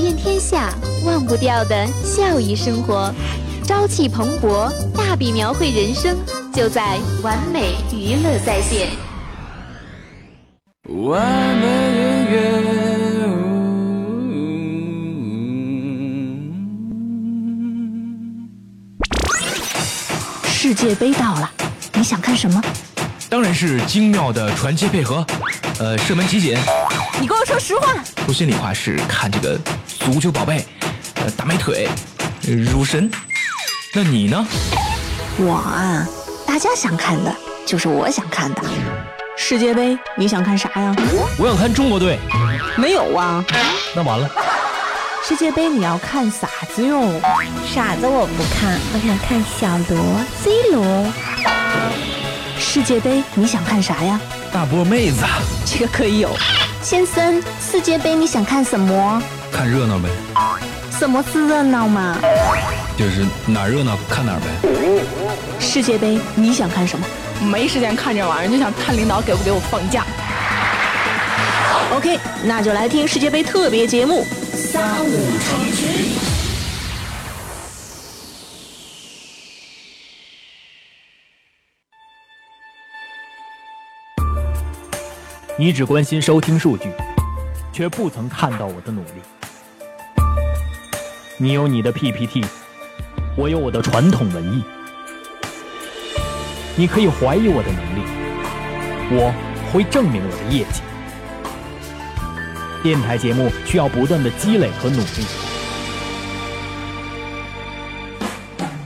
走遍天下，忘不掉的笑语生活，朝气蓬勃，大笔描绘人生，就在完美娱乐在线。完美音乐。世界杯到了，你想看什么？当然是精妙的传接配合，呃，射门集锦。你跟我说实话。说心里话是看这个足球宝贝，呃，大美腿，乳神。那你呢？我啊，大家想看的就是我想看的。世界杯你想看啥呀？我想看中国队。没有啊。那完了。世界杯你要看啥子哟？傻子我不看，我想看小罗 C 罗。世界杯你想看啥呀？大波妹子，这个可以有。先生，世界杯你想看什么？看热闹呗。什么是热闹嘛？就是哪热闹看哪呗。世界杯你想看什么？没时间看这玩意儿，就想看领导给不给我放假。OK，那就来听世界杯特别节目三五成群。你只关心收听数据，却不曾看到我的努力。你有你的 PPT，我有我的传统文艺。你可以怀疑我的能力，我会证明我的业绩。电台节目需要不断的积累和努力，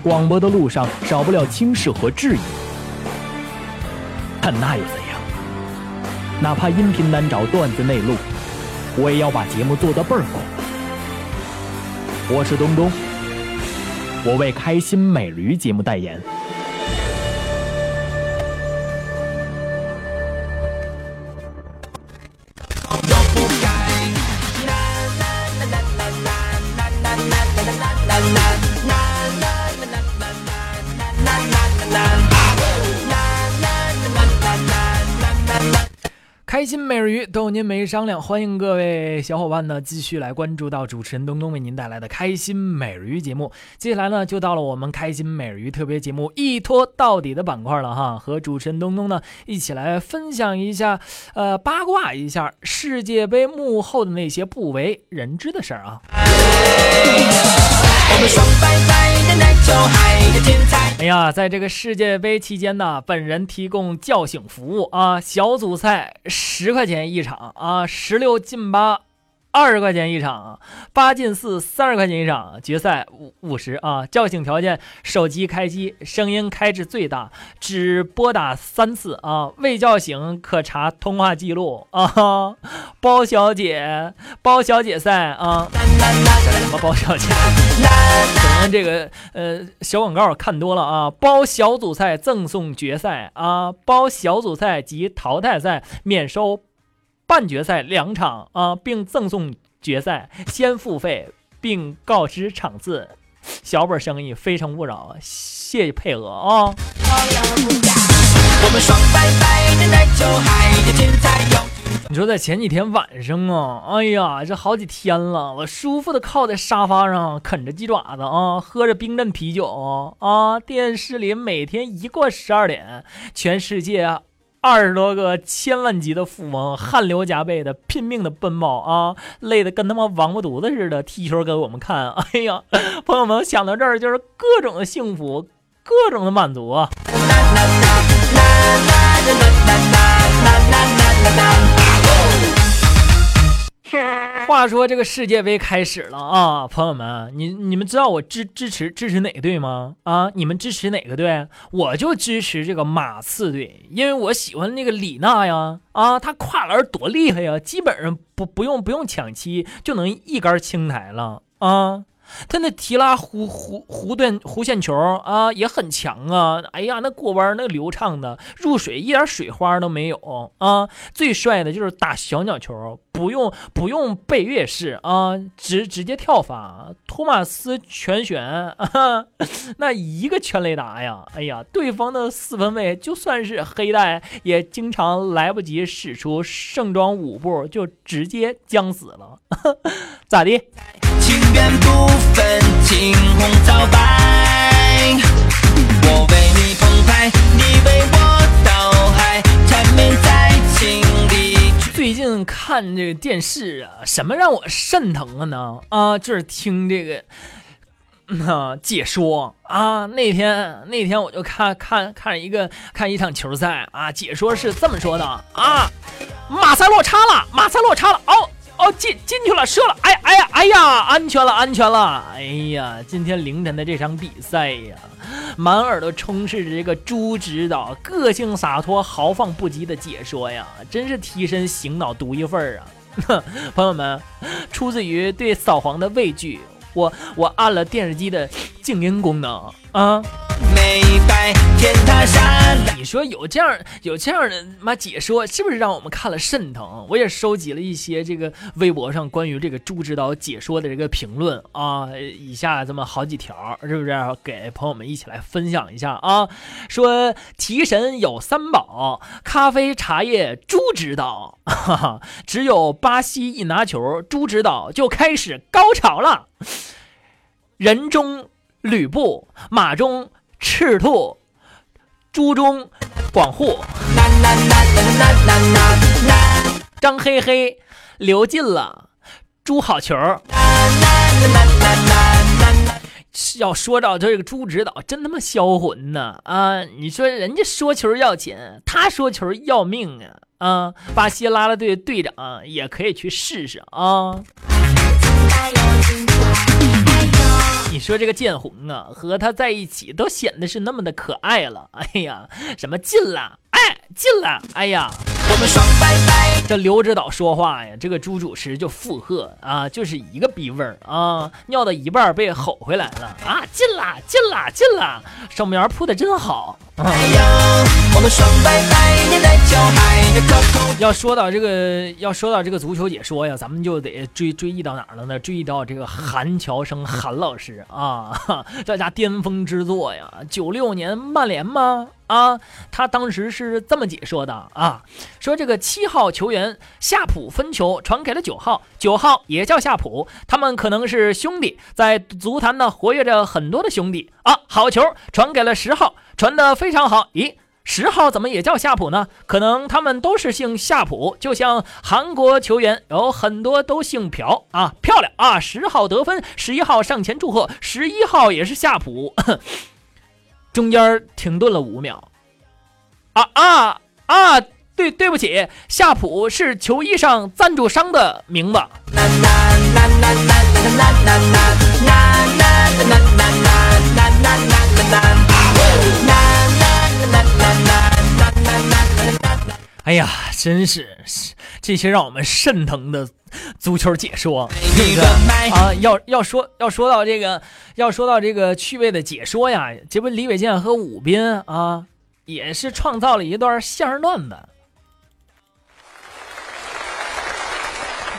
广播的路上少不了轻视和质疑，但那又怎样？哪怕音频难找，段子内录，我也要把节目做得倍儿好。我是东东，我为开心美驴节目代言。开心每日鱼逗您没商量，欢迎各位小伙伴呢继续来关注到主持人东东为您带来的开心每日鱼节目。接下来呢就到了我们开心每日鱼特别节目一拖到底的板块了哈，和主持人东东呢一起来分享一下，呃八卦一下世界杯幕后的那些不为人知的事儿啊。哎呀，在这个世界杯期间呢，本人提供叫醒服务啊，小组赛十块钱一场啊，十六进八。二十块钱一场，八进四三十块钱一场，决赛五五十啊！叫醒条件：手机开机，声音开至最大，只拨打三次啊！未叫醒可查通话记录啊！包小姐，包小姐赛啊！什么包小姐？可能这个呃小广告看多了啊！包小组赛赠送决赛啊！包小组赛及淘汰赛免收。半决赛两场啊，并赠送决赛，先付费并告知场次。小本生意，非诚勿扰，谢谢配合啊！你说在前几天晚上啊，哎呀，这好几天了，我舒服的靠在沙发上啃着鸡爪子啊，喝着冰镇啤酒啊，电视里每天一过十二点，全世界。二十多个千万级的富翁汗流浃背的拼命的奔跑啊，累得跟他妈王八犊子似的踢球给我们看。哎呀，朋友们想到这儿就是各种的幸福，各种的满足啊。话说这个世界杯开始了啊，朋友们，你你们知道我支支持支持哪个队吗？啊，你们支持哪个队？我就支持这个马刺队，因为我喜欢那个李娜呀，啊，她跨栏多厉害呀，基本上不不用不用抢七就能一杆清台了啊。他那提拉弧弧弧段弧线球啊也很强啊！哎呀，那过弯那流畅的，入水一点水花都没有啊！最帅的就是打小鸟球，不用不用背跃式啊，直直接跳法，托马斯全旋，啊、那一个全雷达呀！哎呀，对方的四分卫就算是黑带，也经常来不及使出盛装舞步，就直接将死了，咋的？情缘不分青红皂白，我为你澎湃，你为我倒海，缠绵在情。最近看这个电视啊，什么让我肾疼了呢？啊，就是听这个。啊，解说啊！那天那天我就看看看一个看一场球赛啊，解说是这么说的啊：马塞洛插了，马塞洛插了，哦哦进进去了，射了，哎呀哎呀哎呀，安全了安全了！哎呀，今天凌晨的这场比赛呀，满耳朵充斥着这个朱指导个性洒脱、豪放不羁的解说呀，真是提神醒脑独一份儿啊！朋友们，出自于对扫黄的畏惧。我我按了电视机的静音功能啊！美白天塌下来，你说有这样有这样的妈解说，是不是让我们看了肾疼？我也收集了一些这个微博上关于这个朱指导解说的这个评论啊，以下这么好几条，是不是给朋友们一起来分享一下啊？说提神有三宝：咖啡、茶叶、朱指导。哈哈，只有巴西一拿球，朱指导就开始高潮了。人中吕布，马中赤兔，猪中广户。张黑黑流进了，朱好球。要说到这个朱指导，真他妈销魂呐！啊，你说人家说球要钱，他说球要命啊！啊，巴西拉拉队队长也可以去试试啊。你说这个剑虹啊，和他在一起都显得是那么的可爱了。哎呀，什么进了，进了，哎呀，我们爽拜拜。这刘指导说话呀，这个朱主持就附和啊，就是一个逼味儿啊，尿到一半被吼回来了啊，进了，进了，进了，手苗铺的真好。哎呦，我们双拜拜，要说到这个，要说到这个足球解说呀，咱们就得追追忆到哪儿了呢？追忆到这个韩乔生韩老师啊，这家巅峰之作呀，九六年曼联吗？啊，他当时是这么解说的啊，说这个七号球员夏普分球传给了九号，九号也叫夏普，他们可能是兄弟，在足坛呢活跃着很多的兄弟啊。好球传给了十号，传的非常好，咦？十号怎么也叫夏普呢？可能他们都是姓夏普，就像韩国球员有很多都姓朴啊，漂亮啊！十号得分，十一号上前祝贺，十一号也是夏普。中间停顿了五秒，啊啊啊！对，对不起，夏普是球衣上赞助商的名字。哎呀，真是这些让我们肾疼的足球解说，这个啊，要要说要说到这个，要说到这个趣味的解说呀，这不李伟健和武斌啊，也是创造了一段相声段子。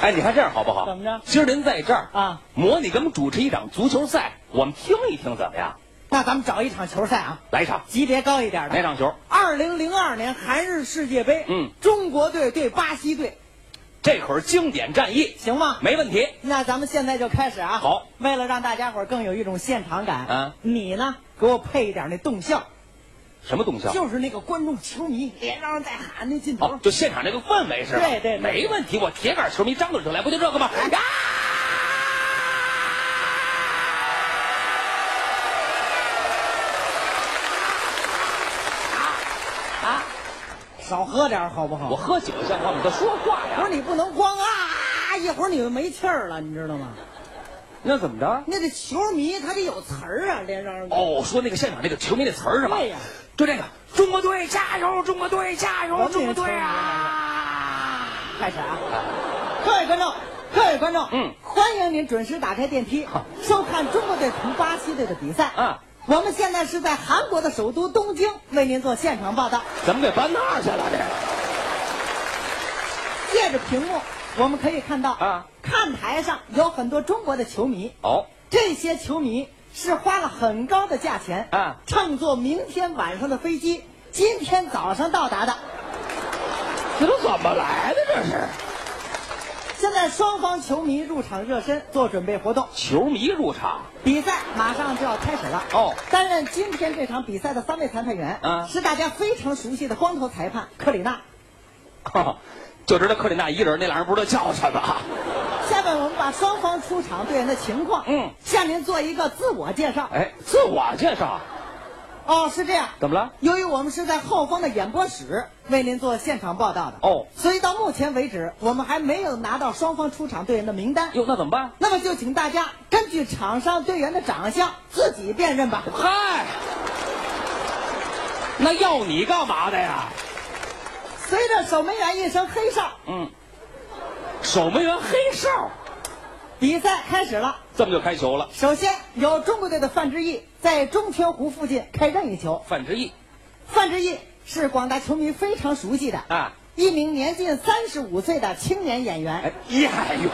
哎，你看这样好不好？怎么着今儿您在这儿啊，模拟给我们主持一场足球赛，我们听一听怎么样？那咱们找一场球赛啊，来一场级别高一点的。哪场球？二零零二年韩日世界杯，嗯，中国队对巴西队，这可是经典战役，行吗？没问题。那咱们现在就开始啊。好，为了让大家伙儿更有一种现场感，嗯你呢给我配一点那动效，什么动效？就是那个观众球迷连嚷带喊那劲头。哦，就现场这个氛围是吧？对对对没问题。我铁杆球迷张嘴就来，不就这个吗？啊！啊，少喝点儿好不好？我喝酒像话吗？他说话呀。不是你不能光啊，一会儿你就没气儿了，你知道吗？那怎么着？那这球迷他得有词儿啊，连嚷。哦，说那个现场那个球迷的词儿是吧？对呀就这个，中国队加油！中国队加油！中国队啊！开始啊！各位观众，各位观众，嗯，欢迎您准时打开电梯，收看中国队同巴西队的比赛。啊，我们现在是在韩国的首都东京为您做现场报道。怎么给搬那儿去了？这借着屏幕，我们可以看到啊，看台上有很多中国的球迷。哦，这些球迷是花了很高的价钱啊，乘坐明天晚上的飞机，今天早上到达的。这都怎么来的？这是现在双方球迷入场热身，做准备活动。球迷入场，比赛马上就要开始了。哦担任今天这场比赛的三位裁判员，嗯是大家非常熟悉的光头裁判克里纳。哈，就知道克里纳一人，那俩人不知道叫什么。下面我们把双方出场队员的情况，嗯向您做一个自我介绍。哎，自我介绍，哦，是这样。怎么了？由于我们是在后方的演播室为您做现场报道的，哦所以到目前为止，我们还没有拿到双方出场队员的名单。哟，那怎么办？那么就请大家根据场上队员的长相自己辨认吧。嗨，那要你干嘛的呀？随着守门员一声黑哨，嗯，守门员黑哨，比赛开始了。这么就开球了。首先由中国队的范志毅在中圈弧附近开任意球。范志毅范志毅是广大球迷非常熟悉的啊，一名年近三十五岁的青年演员。哎，演员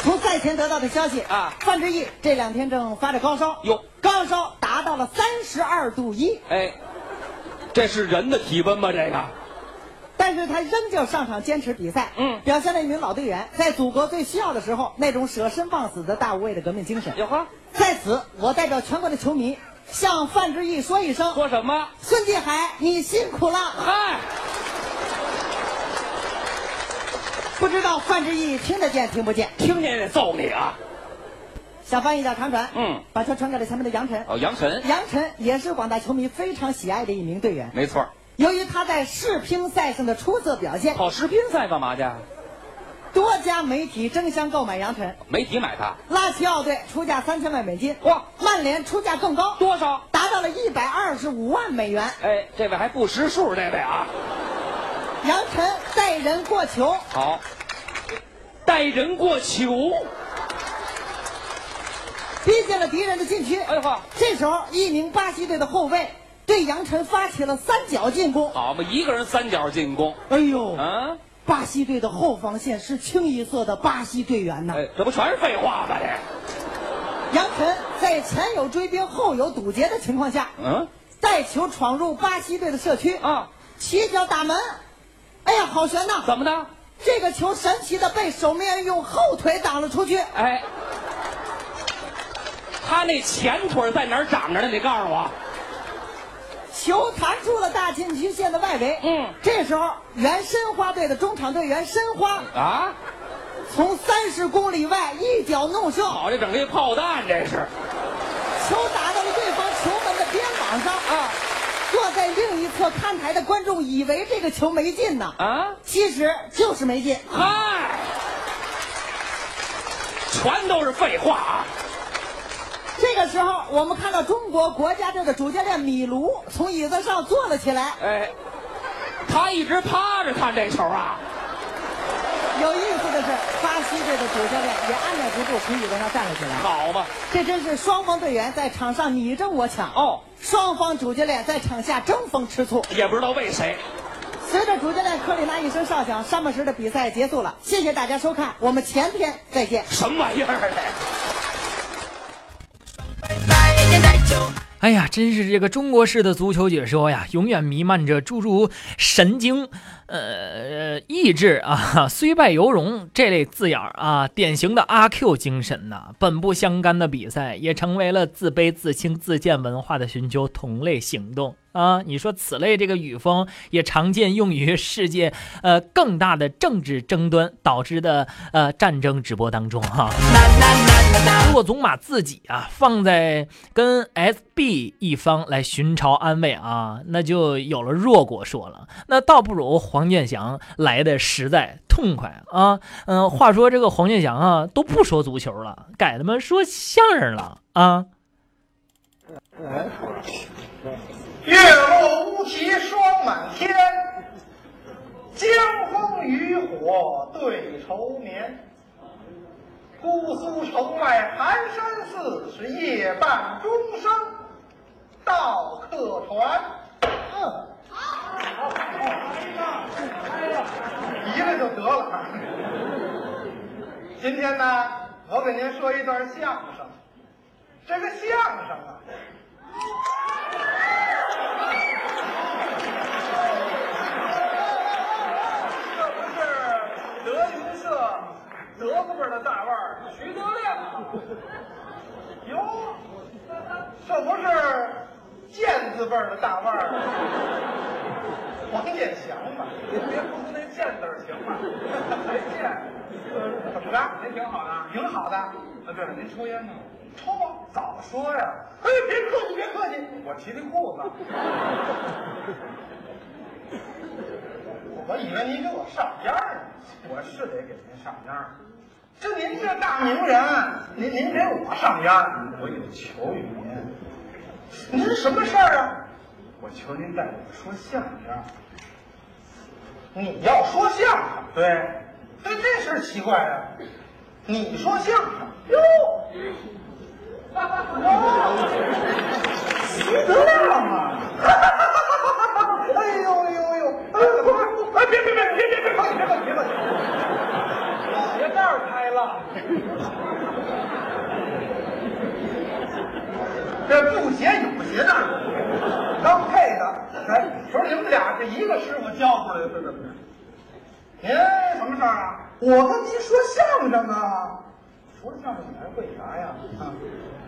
从赛前得到的消息啊范志毅这两天正发着高烧，哟高烧达到了三十二度一，哎，这是人的体温吗？这个但是他仍旧上场坚持比赛，嗯表现了一名老队员在祖国最需要的时候那种舍身忘死的大无畏的革命精神。哟呵，在此，我代表全国的球迷向范志毅说一声：说什么？孙继海，你辛苦了。嗨，不知道范志毅听得见听不见？听见得揍你啊！想翻译一下长传，嗯，把球传给了前面的杨晨。哦，杨晨，杨晨也是广大球迷非常喜爱的一名队员。没错。由于他在世乒赛上的出色表现，跑世乒赛干嘛去？多家媒体争相购买杨晨。媒体买他拉齐奥队出价三千万美金，哇曼联出价更高，多少？达到了一百二十五万美元。哎，这位还不识数，这位啊，杨晨带人过球，好，带人过球。逼近了敌人的禁区。哎呵，这时候，一名巴西队的后卫对杨晨发起了三角进攻。好嘛，一个人三角进攻。哎呦，啊，巴西队的后防线是清一色的巴西队员呐。哎，这不全是废话吗？这，杨晨在前有追兵后有堵截的情况下，嗯，带球闯入巴西队的社区啊，起脚打门。哎呀，好悬呐！怎么的？这个球神奇的被守门员用后腿挡了出去。哎，他那前腿在哪儿长着呢？你告诉我。球弹出了大禁区线的外围。嗯这时候原申花队的中场队员申花啊，从三十公里外一脚弄射，好，这整个一炮弹，这是球打到了对方球门的边网上。啊坐在另一侧看台的观众以为这个球没进呢，啊，其实就是没进。嗨，全都是废话啊！这个时候，我们看到中国国家队的主教练米卢从椅子上坐了起来。哎，他一直趴着看这球啊。有意思的是，巴西队的主教练也按捺不住，从椅子上站了起来。好嘛，这真是双方队员在场上你争我抢哦，双方主教练在场下争风吃醋。也不知道为谁。随着主教练克里纳一声哨响，沙漠时的比赛结束了。谢谢大家收看，我们前天再见。什么玩意儿的？哎呀，真是这个中国式的足球解说呀，永远弥漫着诸如神经、呃意志啊、虽败犹荣这类字眼儿啊，典型的阿 Q 精神呐、本不相干的比赛也成为了自卑、自轻、自贱文化的寻求同类行动。啊。你说此类这个语风也常见用于世界呃更大的政治争端导致的呃战争直播当中哈、如果总把自己啊放在跟 SB 一方来寻找安慰啊，那就有了弱果说了。那倒不如黄健翔来的实在痛快啊。嗯、话说这个黄健翔啊都不说足球了，改他妈说相声了啊。月落乌啼霜满天，江枫渔火对愁眠。姑苏城外寒山寺是夜半钟声到客船。嗯，好，来，一个就得了。今天呢，我给您说一段相声。这个相声啊，这不是德云社德字辈的大腕儿徐德亮吗？哟，这不是建字辈的大腕儿黄健翔吗？您别不出那建字儿行吗？谁剑？怎么着？您挺好的，挺好的。啊，对了，您抽烟呢？抽啊！早说呀！哎，别客气，别客气，我提提裤子。我以为您给我上烟儿呢，我是得给您上烟儿。这您这大名人，您您给我上烟，我有求于您。您什么事儿啊？我求您带我说相声。你要说相声？对，对，这事儿奇怪啊。你说相声哟？徐德亮啊！哎呦呦呦！哎，别别别别别别客气，别客气，别客气！鞋带开了，这布鞋有鞋带，刚配的。哎，说你们俩是一个师傅教出来的，怎么着？您什么事儿啊？我跟您说相声啊。说相声你还会啥呀？啊，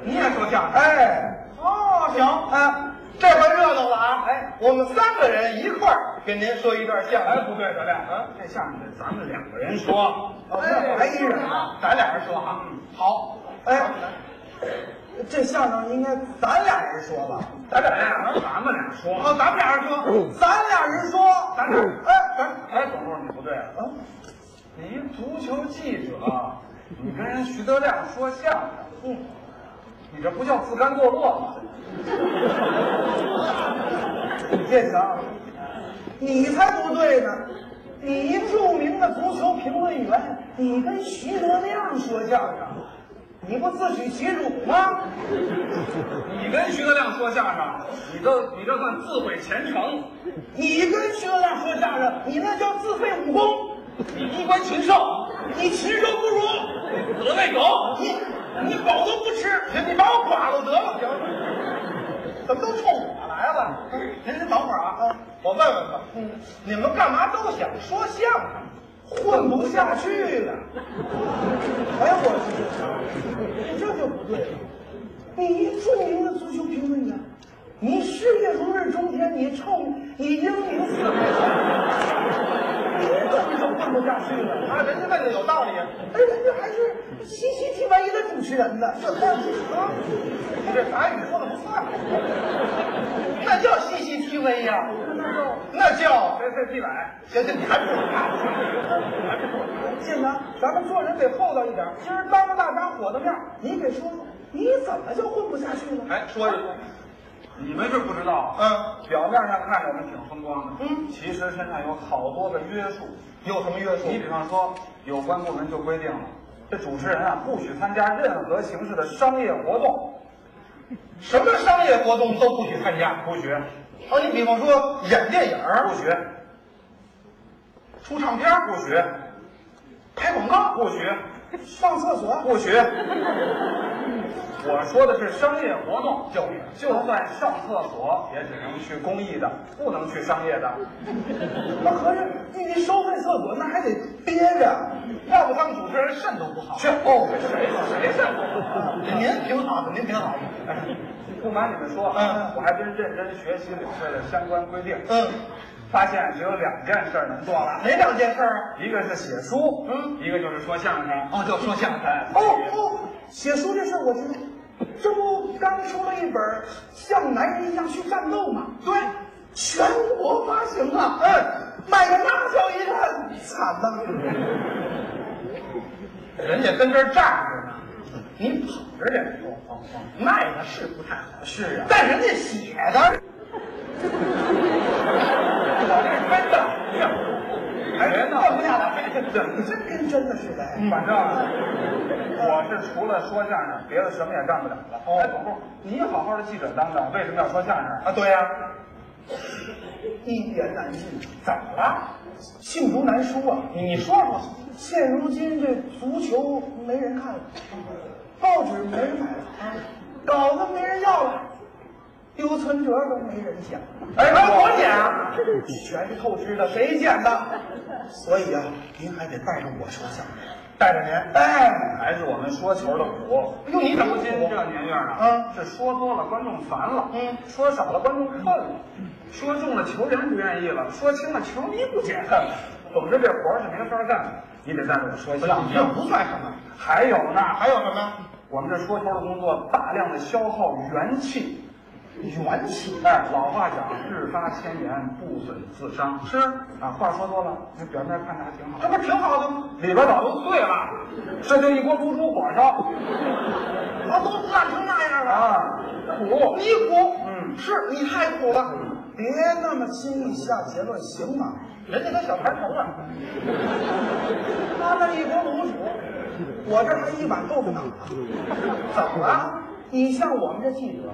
你也说相声？哎，哦，行，啊，这回热闹了啊！哎，我们三个人一块儿给您说一段相声。哎，不对，德亮，啊，这相声得咱们两个人说。哦，那还一人啊？咱俩人说啊。嗯，好。哎，这相声应该咱俩人说吧？咱俩人，咱们俩说。哦，咱们俩人说。咱俩人说。咱俩。哎，咱哎，等会儿你不对啊！你一足球记者。你跟人徐德亮说相声，嗯，你这不叫自甘堕落吗？建强，你才不对呢！你一著名的足球评论员，你跟徐德亮说相声，你不自取其辱吗？你跟徐德亮说相声，你这你这算自毁前程。你跟徐德亮说相声，你那叫自废武功。你衣冠禽兽，你禽兽不如，得喂狗，你你狗都不吃，你把我剐了得了，行？怎么都冲我来了？您先等会儿啊，我问问吧，你们干嘛都想说相声，混不下去了？哎，我去，这就不对了。你一著名的足球评论员，你事业如日中天，你臭，你英明四海。你怎么就混不下去了？啊，人家问的有道理，哎，人家还是 CCTV 的主持人呢，是不是？啊，你这法语说的不算，那叫 CCTV 呀，那叫 CCTV。行行，你还不说？还不说？进来，咱们做人得厚道一点。今儿当着大家伙的面，你给说说，你怎么就混不下去了？哎，说一说。你们是不知道，嗯，表面上看着我们挺风光的，嗯，其实身上有好多的约束。有什么约束？你比方说，有关部门就规定了，这主持人啊不许参加任何形式的商业活动，什么商业活动都不许参加，不许。哦，你比方说演电影不许，出唱片不许，拍广告不许，上厕所不许。我说的是商业活动，就就算上厕所也只能去公益的，不能去商业的。那合着你收费厕所那还得憋着，要不当主持人肾都不好。是哦，谁谁肾不好？您挺好的，您挺好的。不瞒你们说，嗯，我还真认真学习领会了相关规定。嗯，发现只有两件事能做了。哪两件事啊？一个是写书，嗯，一个就是说相声。哦，就说相声。哦哦，写书这事我知道。这不刚出了一本《像男人一样去战斗》吗？对，全国发行啊！嗯，卖的那叫一个惨呐！人家跟这儿站着呢，您跑着点说，卖的是不太好，是啊。但人家写的，我这是真的，还是放不下来。这真跟真的似的。反正我是除了说相声，别的什么也干不了了。哦哎，总部，你好好的记者当当，为什么要说相声啊，对呀、一言难尽，怎么了？罄竹难书啊！你说说，现如今这足球没人看了，报纸没人买了，稿子没人要了，丢存折都没人捡。哎，还有我捡啊？全是透支的，谁捡的？所以啊，您还得带着我说相声，带着您。哎，还是我们说球的苦。哟你怎么如今苦这年月啊，嗯是说多了观众烦了，嗯说少了观众恨了，说重了球员不愿意了，说轻了球迷不解恨了。总之这活儿是没法干的，你得带着我说相声。这不算什么。还有呢，还有什么？我们这说球的工作大量的消耗元气。元气。哎，老话讲，日发千言，不损自伤。是啊，话说多了，你表面看着还挺好，这不挺好的吗？里边早都碎了，这就一锅猪猪火烧啊，都烂成那样了。啊，苦。你苦，嗯是你太苦了，别那么轻易下结论，行吗？人家都小盘头了，他那一锅卤煮，我这还一碗豆腐脑呢。怎么了？你像我们这记者，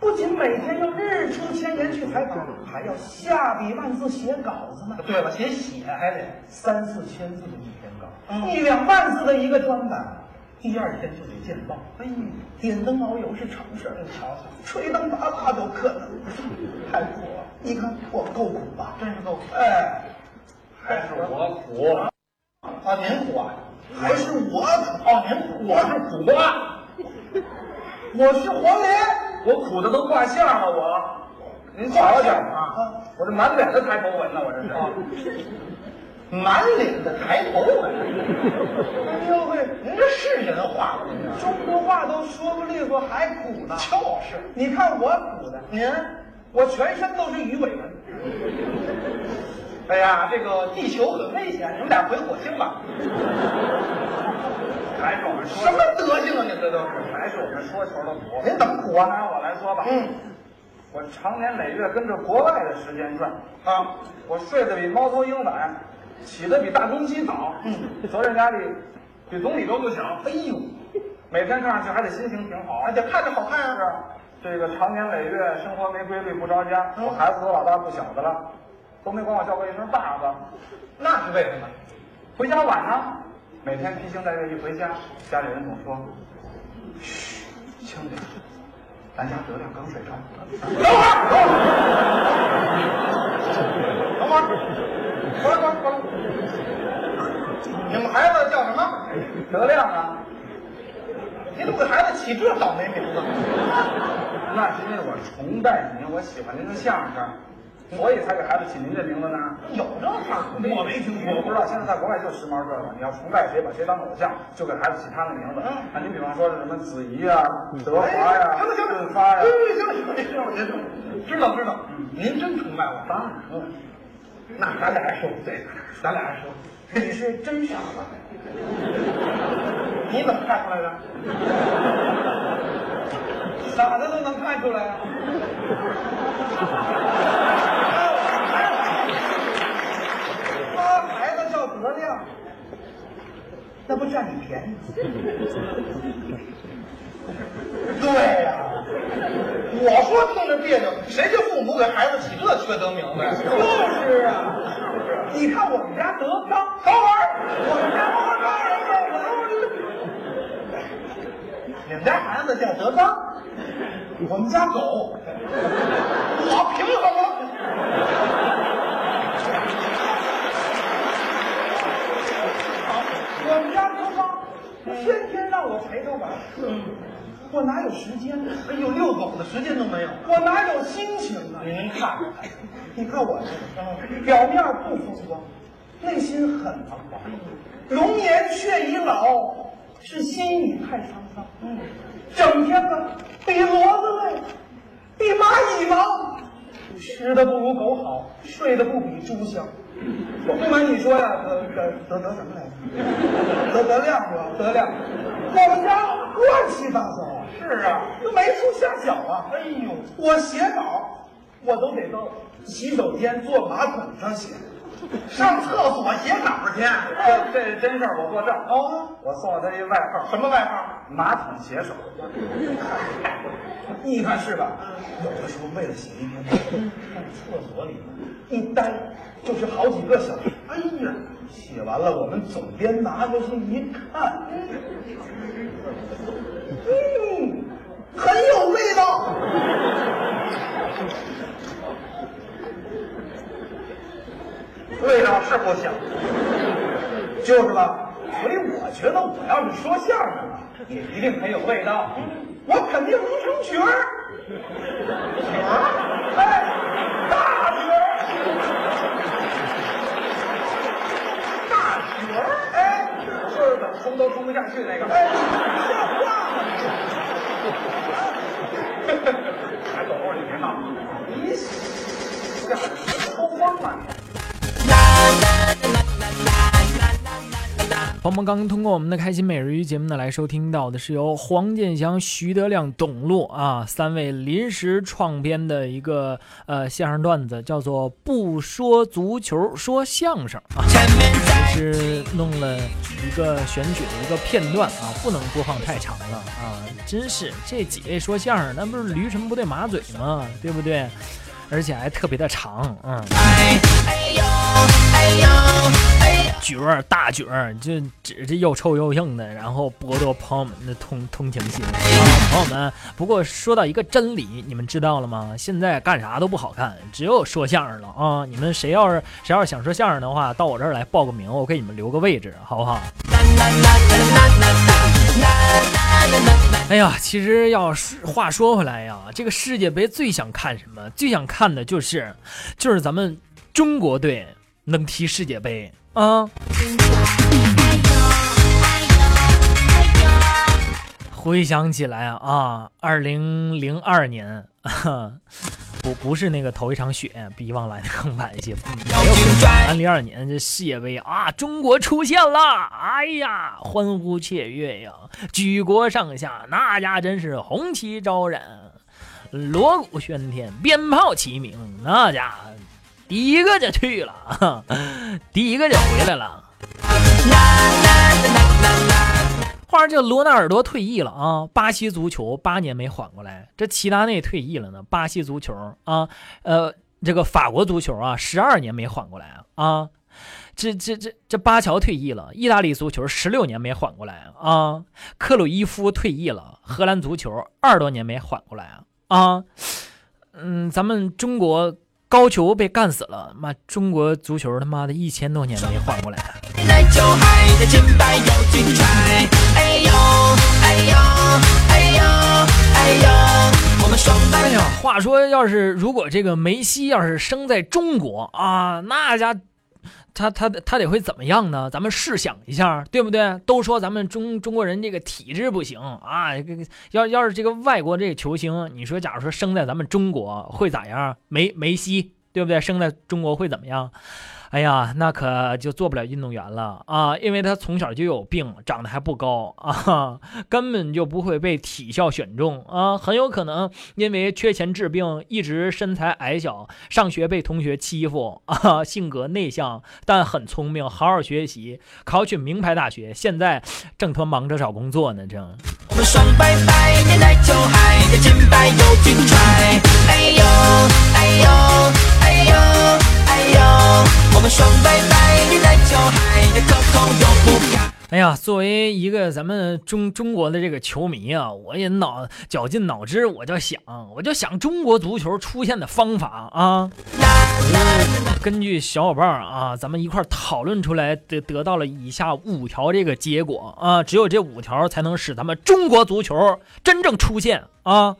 不仅每天要日出千言去采访，还要下笔万字写稿子呢。对了，写写还得三四千字的一篇稿，一两万字的一个专栏。第二天就得见报，哎呀，点灯熬油是常事儿，你瞧瞧，吹灯拔蜡都可能，太苦了。你看我够苦吧？真是够苦。哎，还是我苦，啊，啊您苦啊？还是我苦？哦，您苦，我是苦瓜，我是黄连。我苦的都挂相了，我。您瞧瞧啊，我这满脸的抬头纹呢，我这是。满脸的抬头纹。哎呦喂，您这是人话吗？中国话都说不利索，还苦呢。就是，你看我苦的，您，我全身都是鱼尾纹。哎呀，这个地球很危险，你们俩回火星吧。还是我们说什么德行啊？你这都是。还是我们说球的苦。您怎么苦啊？拿我来说吧，嗯，我长年累月跟着国外的时间转，啊，我睡得比猫头鹰晚，起得比大公鸡早，嗯，责任压力比总理都不小。哎呦，每天看上去还得心情挺好，而且看着好看啊。是啊，这个长年累月生活没规律不着家，嗯我孩子都老大不小的了，都没管我叫过一声爸爸。那是为什么？回家晚呢，每天披星戴月一回家，家里人总说：“嘘，轻点，咱家德亮刚睡着。”等会儿，等会儿，等会儿，等会儿，你们孩子叫什么？德亮啊，你怎么给孩子起这倒霉名字？那是因为我崇拜您，我喜欢您的相声，所以才给孩子起您这名字呢。有这话？我没听说过。我不知道，现在在国外就时髦这个，你要崇拜谁，把谁当偶像，就给孩子起他的名字。嗯那您比方说是什么子怡啊、德华呀、行了行了，润发呀哎，行了行了行了，您知道知道，您真崇拜我？当然了，那咱俩说不对，咱俩还说，你是真傻吧？你怎么看出来的？傻子都能看出来啊！他孩子叫德亮，那不占你便宜？对呀、我说听着别扭，谁家父母给孩子起这缺德名字呀？就是啊，你看我们家德刚，等会儿，我们家德刚，你们家孩子叫德刚，我们家狗，我凭什么？我们家德刚天天让我陪他玩，我哪有时间呢？哎呦，遛狗的时间都没有，我哪有心情啊？您看看，你看我这个，表面不风光，内心很彷徨，容颜却已老，是心已太沧桑。嗯，整天呢比骡子累，比蚂蚁忙，吃的不如狗好，睡得不比猪香。我不瞒你说呀，得得得得什么来着？得得亮是吧？得亮，我们家乱七八糟啊。是啊，都没处下脚啊。哎呦，我写稿，我都得到洗手间坐马桶上写，上厕所写稿去。这这是真事儿，我作证。哦，我送了他一外号，什么外号？马桶写手。你看是吧？有的时候为了写一篇 在厕所里一待就是好几个小时。哎呀，写完了，我们总编拿过去一看，嗯，很有味道。味道是不小，就是吧？所以我觉得我要是说相声啊，也一定很有味道。我肯定能成角儿，角儿，哎，大角儿，大角儿，哎，就是怎么冲都冲不下去那个。哎，像话吗？还走过你别闹，你这样抽风了朋友们刚刚通过我们的开心每日鱼节目呢，来收听到的是由黄健翔、徐德亮、董路啊三位临时创编的一个呃相声段子，叫做“不说足球说相声”啊，也是弄了一个选取的一个片段啊，不能播放太长了啊，真是这几位说相声，那不是驴唇不对马嘴吗？对不对？而且还特别的长，嗯。角儿大角儿，就指着又臭又硬的，然后剥夺朋友们的同同情心啊，朋友们。不过说到一个真理，你们知道了吗？现在干啥都不好看，只有说相声了啊！你们谁要是谁要是想说相声的话，到我这儿来报个名，我给你们留个位置，好不好？哎呀，其实要是话说回来呀，这个世界杯最想看什么？最想看的就是，就是咱们中国队能踢世界杯。啊！回想起来啊，二零零二年，不不是那个头一场雪，比往来的更晚一些。二零零二年这世界杯啊，中国出现了，哎呀，欢呼雀跃呀，举国上下那家真是红旗招展，锣鼓喧天，鞭炮齐鸣，那家。第一个就去了，第一个就回来了。话说这罗纳尔多退役了啊，巴西足球八年没缓过来。这齐达内退役了呢，巴西足球啊，呃，这个法国足球啊，十二年没缓过来啊啊。这这这这巴乔退役了，意大利足球十六年没缓过来啊。克鲁伊夫退役了，荷兰足球二十多年没缓过来啊啊。嗯，咱们中国。高俅被干死了，妈！中国足球他妈的一千多年没缓过来。哎呀，话说，要是如果这个梅西要是生在中国啊，那家。他他他得会怎么样呢？咱们试想一下，对不对？都说咱们中中国人这个体质不行啊，要要是这个外国这个球星，你说假如说生在咱们中国会咋样？梅梅西，对不对？生在中国会怎么样？哎呀，那可就做不了运动员了啊！因为他从小就有病，长得还不高啊，根本就不会被体校选中啊，很有可能因为缺钱治病，一直身材矮小，上学被同学欺负啊，性格内向，但很聪明，好好学习，考取名牌大学，现在正他妈忙着找工作呢，正。我们双拜拜，年代就嗨，金牌有金揣，哎呦哎呦哎呦哎呦。我们双拜拜，你来就嗨，可口又不干。哎呀，作为一个咱们中中国的这个球迷啊，我也脑绞尽脑汁，我就想，我就想中国足球出现的方法啊。根据小伙伴啊，咱们一块讨论出来，得得到了以下五条这个结果啊，只有这五条才能使咱们中国足球真正出现啊。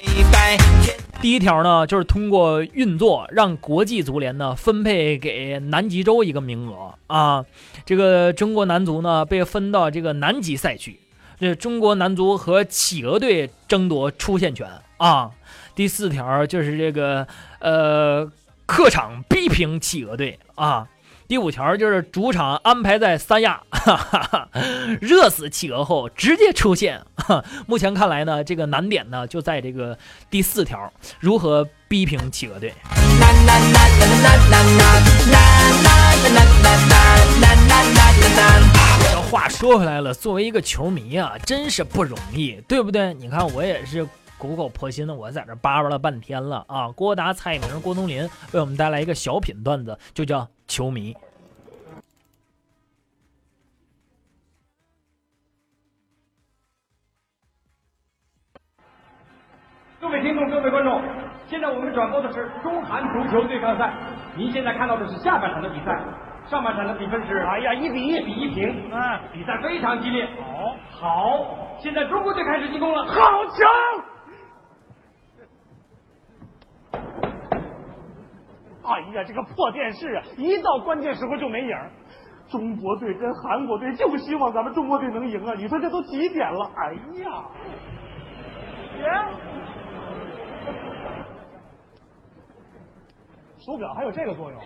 第一条呢，就是通过运作让国际足联呢分配给南极洲一个名额啊，这个中国男足呢被分到这个南极赛区，这中国男足和企鹅队争夺出线权啊。第四条就是这个呃客场逼平企鹅队啊。第五条就是主场安排在三亚，哈哈哈，热死企鹅后直接出现。哈目前看来呢，这个难点呢就在这个第四条，如何逼平企鹅队。这话说回来了，作为一个球迷啊，真是不容易，对不对？你看我也是苦口婆心的，我在这叭叭了半天了啊。郭达、蔡明、郭冬临为我们带来一个小品段子，就叫球迷。各位听众，各位观众，现在我们转播的是中韩足球对抗赛。您现在看到的是下半场的比赛，上半场的比分是哎呀一比一比一平，啊，比赛非常激烈。好，好，现在中国队开始进攻了，好球！哎呀，这个破电视啊，一到关键时候就没影儿。中国队跟韩国队就希望咱们中国队能赢啊！你说这都几点了？哎呀，耶！手表还有这个作用？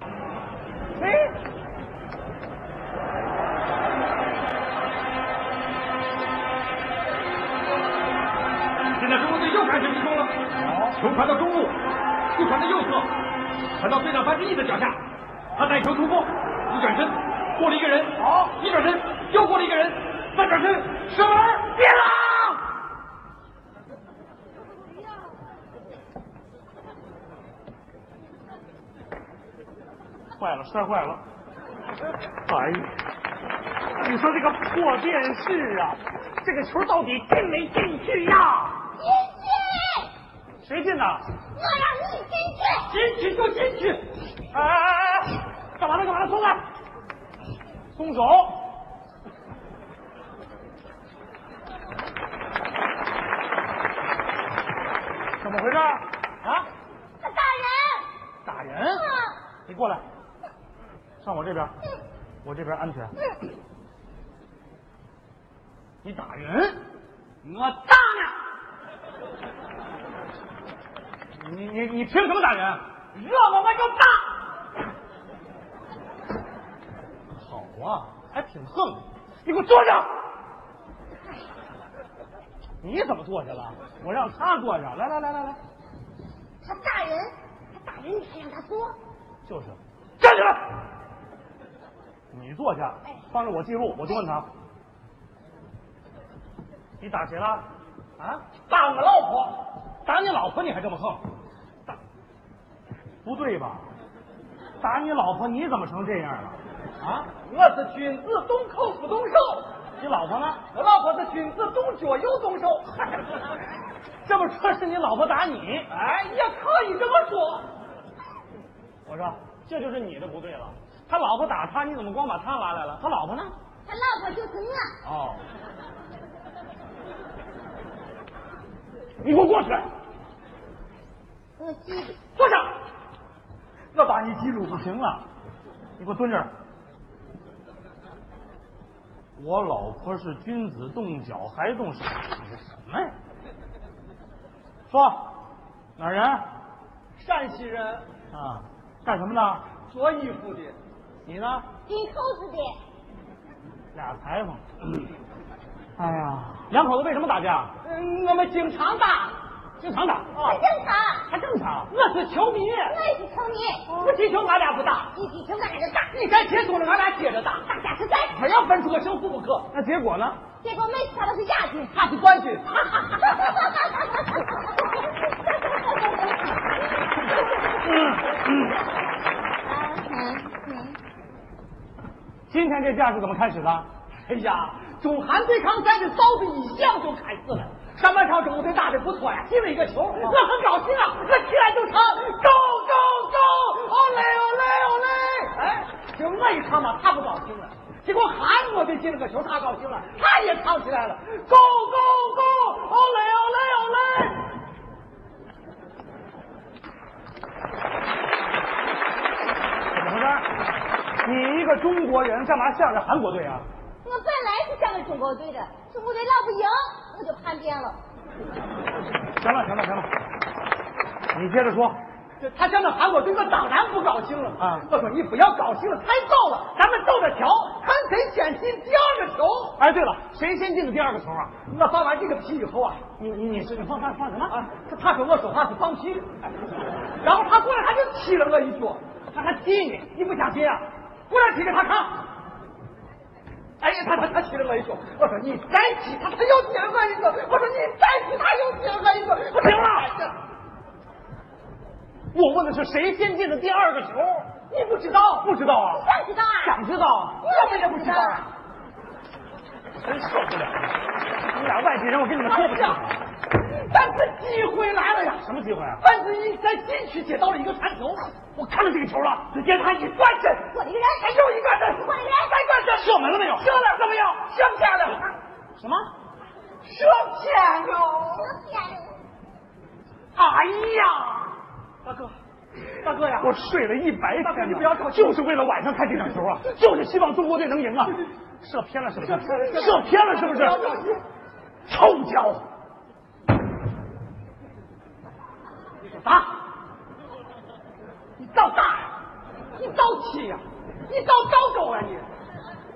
哎，现在中国队又开始进攻了。球传到中路，又传到右侧，传到队长范志毅的脚下，他带球突破，一转身过了一个人，好，一转身又过了一个人，再转身射门，别了！坏了，摔坏了！哎呀，你说这个破电视啊，这个球到底进没进去呀？谁进的？我让你进去！进去就进去！哎哎哎哎，干嘛呢？干嘛呢？松开！松手！怎么回事？啊？他打人！打人？你过来，上我这边，我这边安全。你打人？我打你！你你你凭什么打人？热我我就打！好啊，还挺横。你给我坐下！你怎么坐下了？我让他坐下。来来来来来，他打人，他打人，你还让他坐？就是，站起来！你坐下，帮着我记录，我就问他，你打谁了？啊？打我老婆！打你老婆你还这么横？打，不对吧？打你老婆你怎么成这样了？啊？我是君子动口不动手。你老婆呢？我老婆是君子动脚又动手。这么说，是你老婆打你？哎，也可以这么说。我说，这就是你的不对了。他老婆打他，你怎么光把他拉来了？他老婆呢？他老婆就是我。哦。你给我过去！我记得。坐下。我把你记录不行了，你给我蹲这儿。我老婆是君子动脚还动手，你什么呀？说，哪儿人？陕西人。啊，干什么的？做衣服的。你呢？进口子的。俩裁缝。哎呀，两口子为什么打架？嗯，我们经常打，经常打。还正常。还正常。我是球迷。我也是球迷。不踢球，俺俩不打。一踢球，俺俩就打。你该结束了，俺俩接着打。打架是赛，非要分出个胜负不可。那结果呢？结果每次他都是亚军，他是冠军。嗯嗯。今天这架是怎么开始的？哎呀，中韩对抗赛的早的一响就开始了。上半场中国队打的不错呀，进了一个球，我很高兴啊，我起来就唱 Go Go Go，哦嘞哦嘞哦嘞！哎，就我一唱嘛，他不高兴了。结果韩国队进了个球，他高兴了，他也唱起来了，Go Go Go，哦嘞哦嘞哦嘞！怎么回事？你一个中国人，干嘛向着韩国队啊？我本来是向着中国队的，中国队老不赢，我就叛变了。行了行了行了，你接着说。这他向那韩国队，我当然不高兴了啊！我说你不要高兴了，太早了，咱们走着瞧，看谁先进第二个球。哎，对了，谁先进的第二个球啊？我放完这个屁以后啊，你你你是你放放放什么啊？他他说我说话是放屁，然后他过来他就踢了我一脚，他还踢你，你不相信啊？过来踢给他看。哎呀，他他他踢了我一脚，我说你再踢他，他又踢了我一脚，我说你再踢他又踢了我一脚，不行了。我问的是谁先进的第二个球？你不知道？不知道啊？想知道啊？想知道？你怎么也不知道啊！真受不了！你俩外地人，我跟你们说不清楚。但是机会来了呀！什么机会啊？范志毅在禁区接到了一个传球，我看到这个球了，只见他一转身，我的个人，还有一转身，我的人，再转身，射门了没有？射了，怎么样？射偏了。什么？射偏了。射偏了。哎呀！大哥，大哥呀！我睡了一白天你不要着急，就是为了晚上看这场球啊，就是希望中国队能赢啊！射偏了是不是？射偏了是不是？臭脚！打！你倒打呀！你倒气呀！你倒倒狗啊你！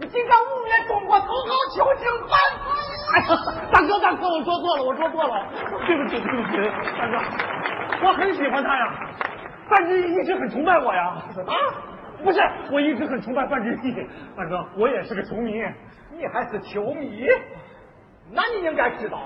你竟敢污蔑中国头号球星范志哎呀，大哥大哥，我说错了，我说错了，对不起对不起，大哥，我很喜欢他呀，范志毅一直很崇拜我呀。啊？不是，我一直很崇拜范志毅，大哥，我也是个球迷。你还是球迷？那你应该知道，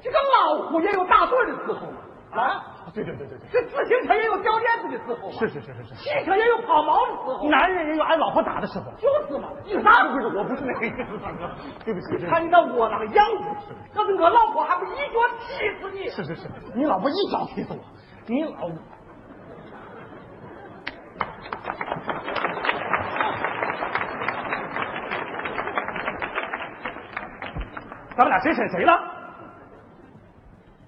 这个老虎也有打盹的时候嘛。啊，对对对对对，这自行车也有掉链子的时候，是是是是是，汽车也有抛锚的时候，男人也有挨老婆打的时候，就是嘛。你啥不是？我不是那个意思，大哥，对不起。你看你那窝囊样子，要是我老婆还不一脚踢死你？是是是，你老婆一脚踢死我，你老。咱们俩谁审谁了？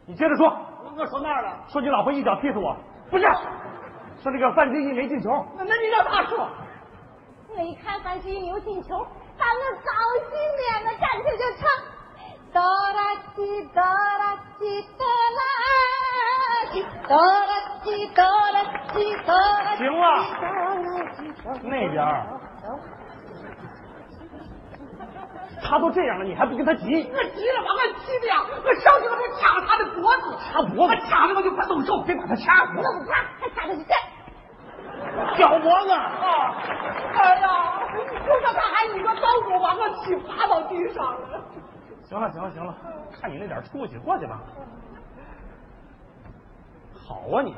你接着说。我说那儿了？说你老婆一脚踢死我，不是？说那个范志毅没进球。那那你让他说。我一看范志毅没有进球，把我高兴的，站起来就唱：哆啦西哆啦西哆啦西哆啦西哆啦西哆啦。行了，那边。他都这样了，你还不跟他急？我急了，把我气的呀！我上去我就掐他的脖子，掐脖子，掐的我就快动手，别把他掐死。我不掐，他掐的是这，绞脖子。啊！哎呀，就说他还一个倒钩把我气趴到地上了。行了行了行了，看你那点出息，过去吧。好啊你，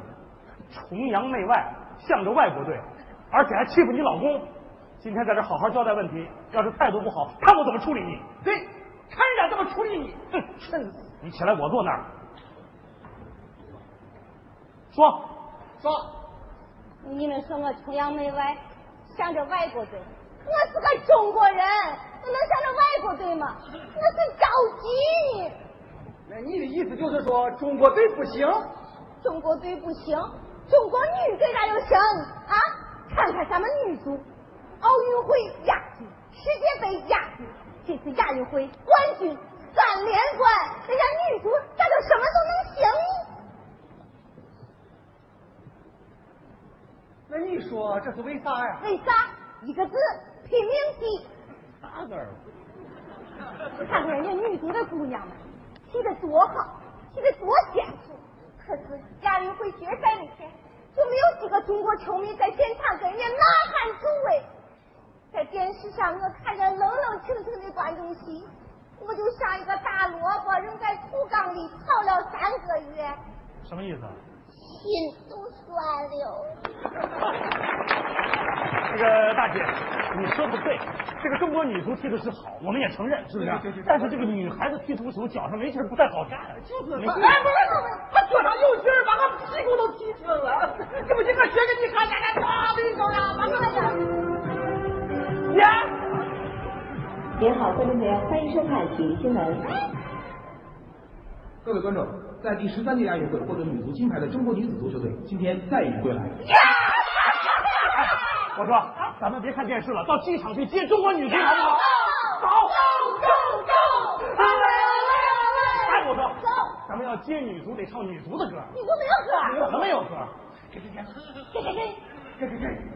崇洋媚外，向着外国队，而且还欺负你老公。今天在这好好交代问题，要是态度不好，看我怎么处理你。对，看人家怎么处理你。哼，真你起来，我坐那儿。说说，你们说我崇洋媚外，向着外国队。我是个中国人，我能向着外国队吗？我是着急呢。那你的意思就是说中国队不行？中国队不行，中国女队那就行啊！看看咱们女足。奥运会亚军，世界杯亚军，这次亚运会冠军，三连冠，人家女足咋就什么都能行？那你说这是为啥呀？为啥？一个字，拼命踢。啥字儿？看看人家女足的姑娘们，踢得多好，踢得多娴熟。可是亚运会决赛那天，就没有几个中国球迷在现场给人家呐喊助威。在电视上，我看见冷冷清清的观众席，我就像一个大萝卜扔在土缸里泡了三个月。什么意思？心都酸了。这个大姐，你说的对，这个中国女足踢的是好，我们也承认，是不是？对对对但是这个女孩子踢足球脚上没劲儿，不太好站。就是，没哎，不是，他脚上有劲儿，把我屁股都踢青了。这不行，我学给你看，来来，唰的一手呀，把我呀。您好，观众朋友，欢迎收看体育新闻。各位观众，在第十三届亚运会获得女足金牌的中国女子足球队今天再遇归来。我说，咱们别看电视了，到机场去接中国女足好不好？走走走走！哎，我说，咱咱们要接女足，得唱女足的歌。女足没有歌？有什么有歌？这这这这这这这。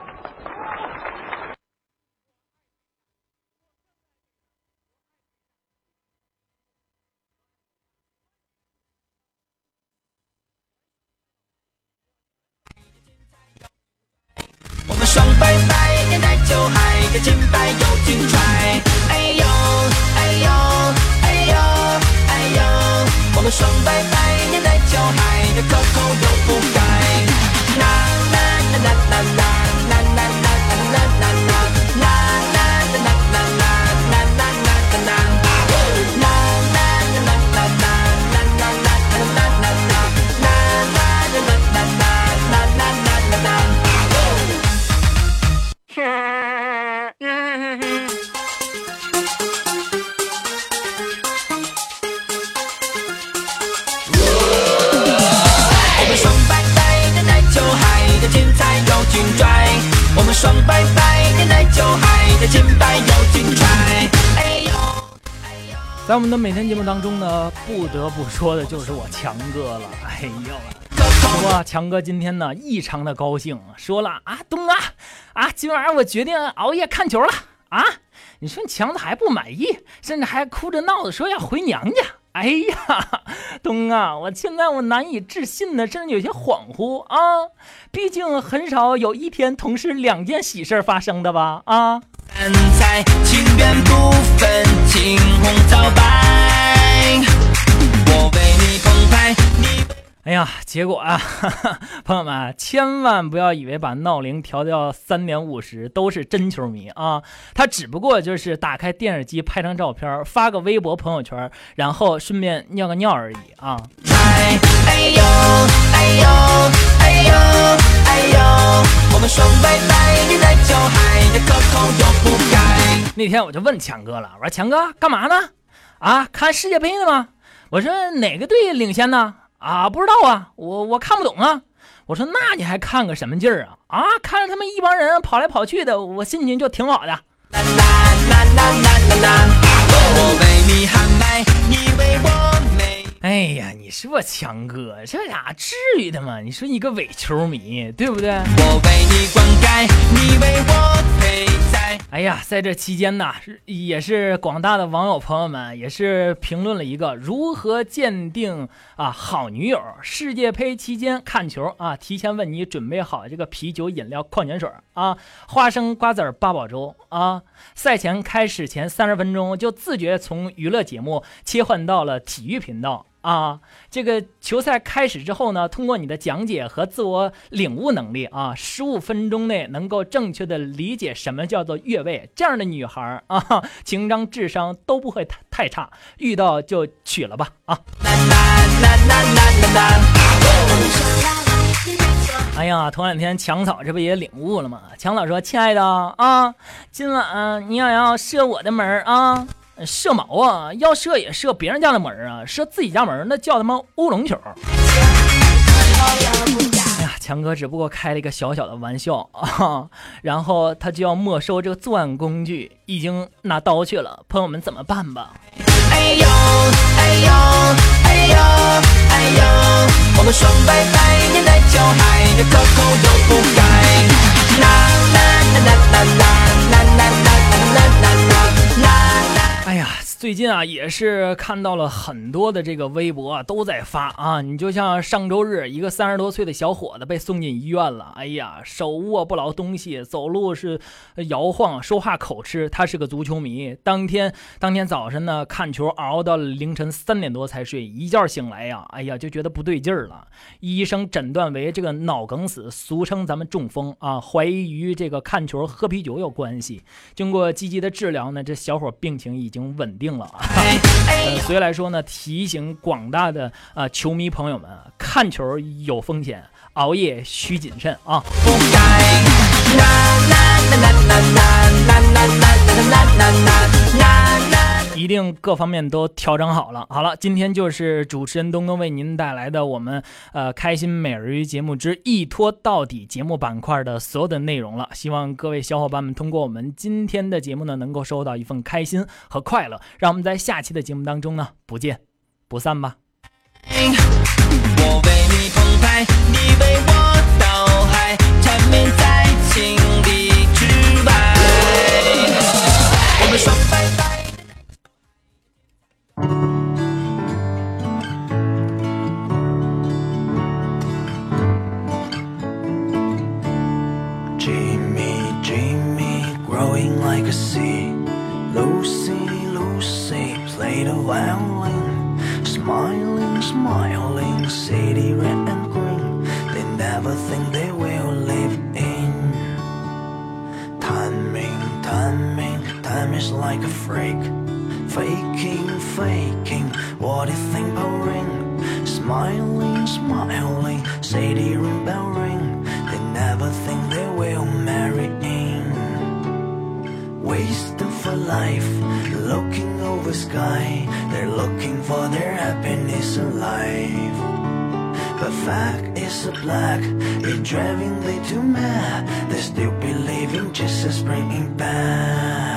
金牌又金牌，哎呦哎呦哎呦哎呦，我们双摆摆年代就，哎，这口口都不改，啦啦啦啦啦啦。双拜拜，年代就嗨，个金牌又金揣。哎呦。在我们的每天节目当中呢，不得不说的就是我强哥了。哎呦，哇强哥今天呢异常的高兴，说了啊，东啊啊，今晚上我决定熬夜看球了啊！你说你强子还不满意，甚至还哭着闹着说要回娘家。哎呀，东啊，我现在我难以置信呢，甚至有些恍惚啊！毕竟很少有一天同时两件喜事发生的吧？啊！饭菜情缘不分青红皂白，哎呀，结果啊，哈哈，朋友们千万不要以为把闹铃调到三点五十都是真球迷啊，他只不过就是打开电视机拍张照片，发个微博朋友圈，然后顺便尿个尿而已啊。哎哎呦哎呦哎呦哎呦，我们双拜拜，年代就嗨，个口口又不改。那天我就问强哥了，我说强哥干嘛呢？啊，看世界杯呢吗？我说哪个队领先呢？啊，不知道啊，我我看不懂啊。我说那你还看个什么劲儿啊？啊，看着他们一帮人跑来跑去的，我心情就挺好的。啦啦啦啦啦啦啦为我美。哎呀，你说强哥这俩至于的吗？你说你个伪球迷，对不对？我为你灌溉，你为我陪在。哎呀，在这期间呢，也是广大的网友朋友们也是评论了一个如何鉴定啊好女友。世界杯期间看球啊，提前问你准备好这个啤酒、饮料、矿泉水啊，花生、瓜子、八宝粥啊。赛前开始前三十分钟就自觉从娱乐节目切换到了体育频道。啊，这个球赛开始之后呢，通过你的讲解和自我领悟能力啊，十五分钟内能够正确的理解什么叫做越位，这样的女孩啊，情商智商都不会太太差，遇到就娶了吧啊！哎呀，头两天强嫂这不也领悟了吗？强嫂说：“亲爱的啊，今晚你想要射我的门啊？”射毛啊！要射也射别人家的门啊，射自己家门那叫他妈乌龙球。哎呀，强哥只不过开了一个小小的玩笑啊，然后他就要没收这个作案工具，已经拿刀去了。朋友们怎么办吧？哎呦哎呦哎呦哎呦，我们双拜拜，年代就嗨，这口口又不改。啦啦啦啦啦啦啦啦啦啦啦啦啦。哎呀，最近啊，也是看到了很多的这个微博，都在发啊。你就像上周日，一个三十多岁的小伙子被送进医院了。哎呀，手握不牢东西，走路是摇晃，说话口吃。他是个足球迷，当天当天早晨呢，看球熬到了凌晨三点多才睡，一觉醒来呀，哎呀，就觉得不对劲儿了。医生诊断为这个脑梗死，俗称咱们中风啊，怀疑与这个看球喝啤酒有关系。经过积极的治疗呢，这小伙病情已经稳定了啊。呃，所以来说呢，提醒广大的啊、呃、球迷朋友们，看球有风险，熬夜需谨慎啊。一定各方面都调整好了。好了，今天就是主持人东东为您带来的我们呃开心美人鱼节目之一拖到底节目板块的所有的内容了。希望各位小伙伴们通过我们今天的节目呢，能够收到一份开心和快乐。让我们在下期的节目当中呢，不见不散吧。我为你澎湃，你为我倒海，缠绵在情理之外。我们双 like a freak. Faking, faking, what do you think about ring? Smiling, smiling, city ring bell ring. They never think they will marry in. Wasting for life, looking over sky. They're looking for their happiness in life. But fact is a black, it driving they too mad. They still believe in Jesus bringing back.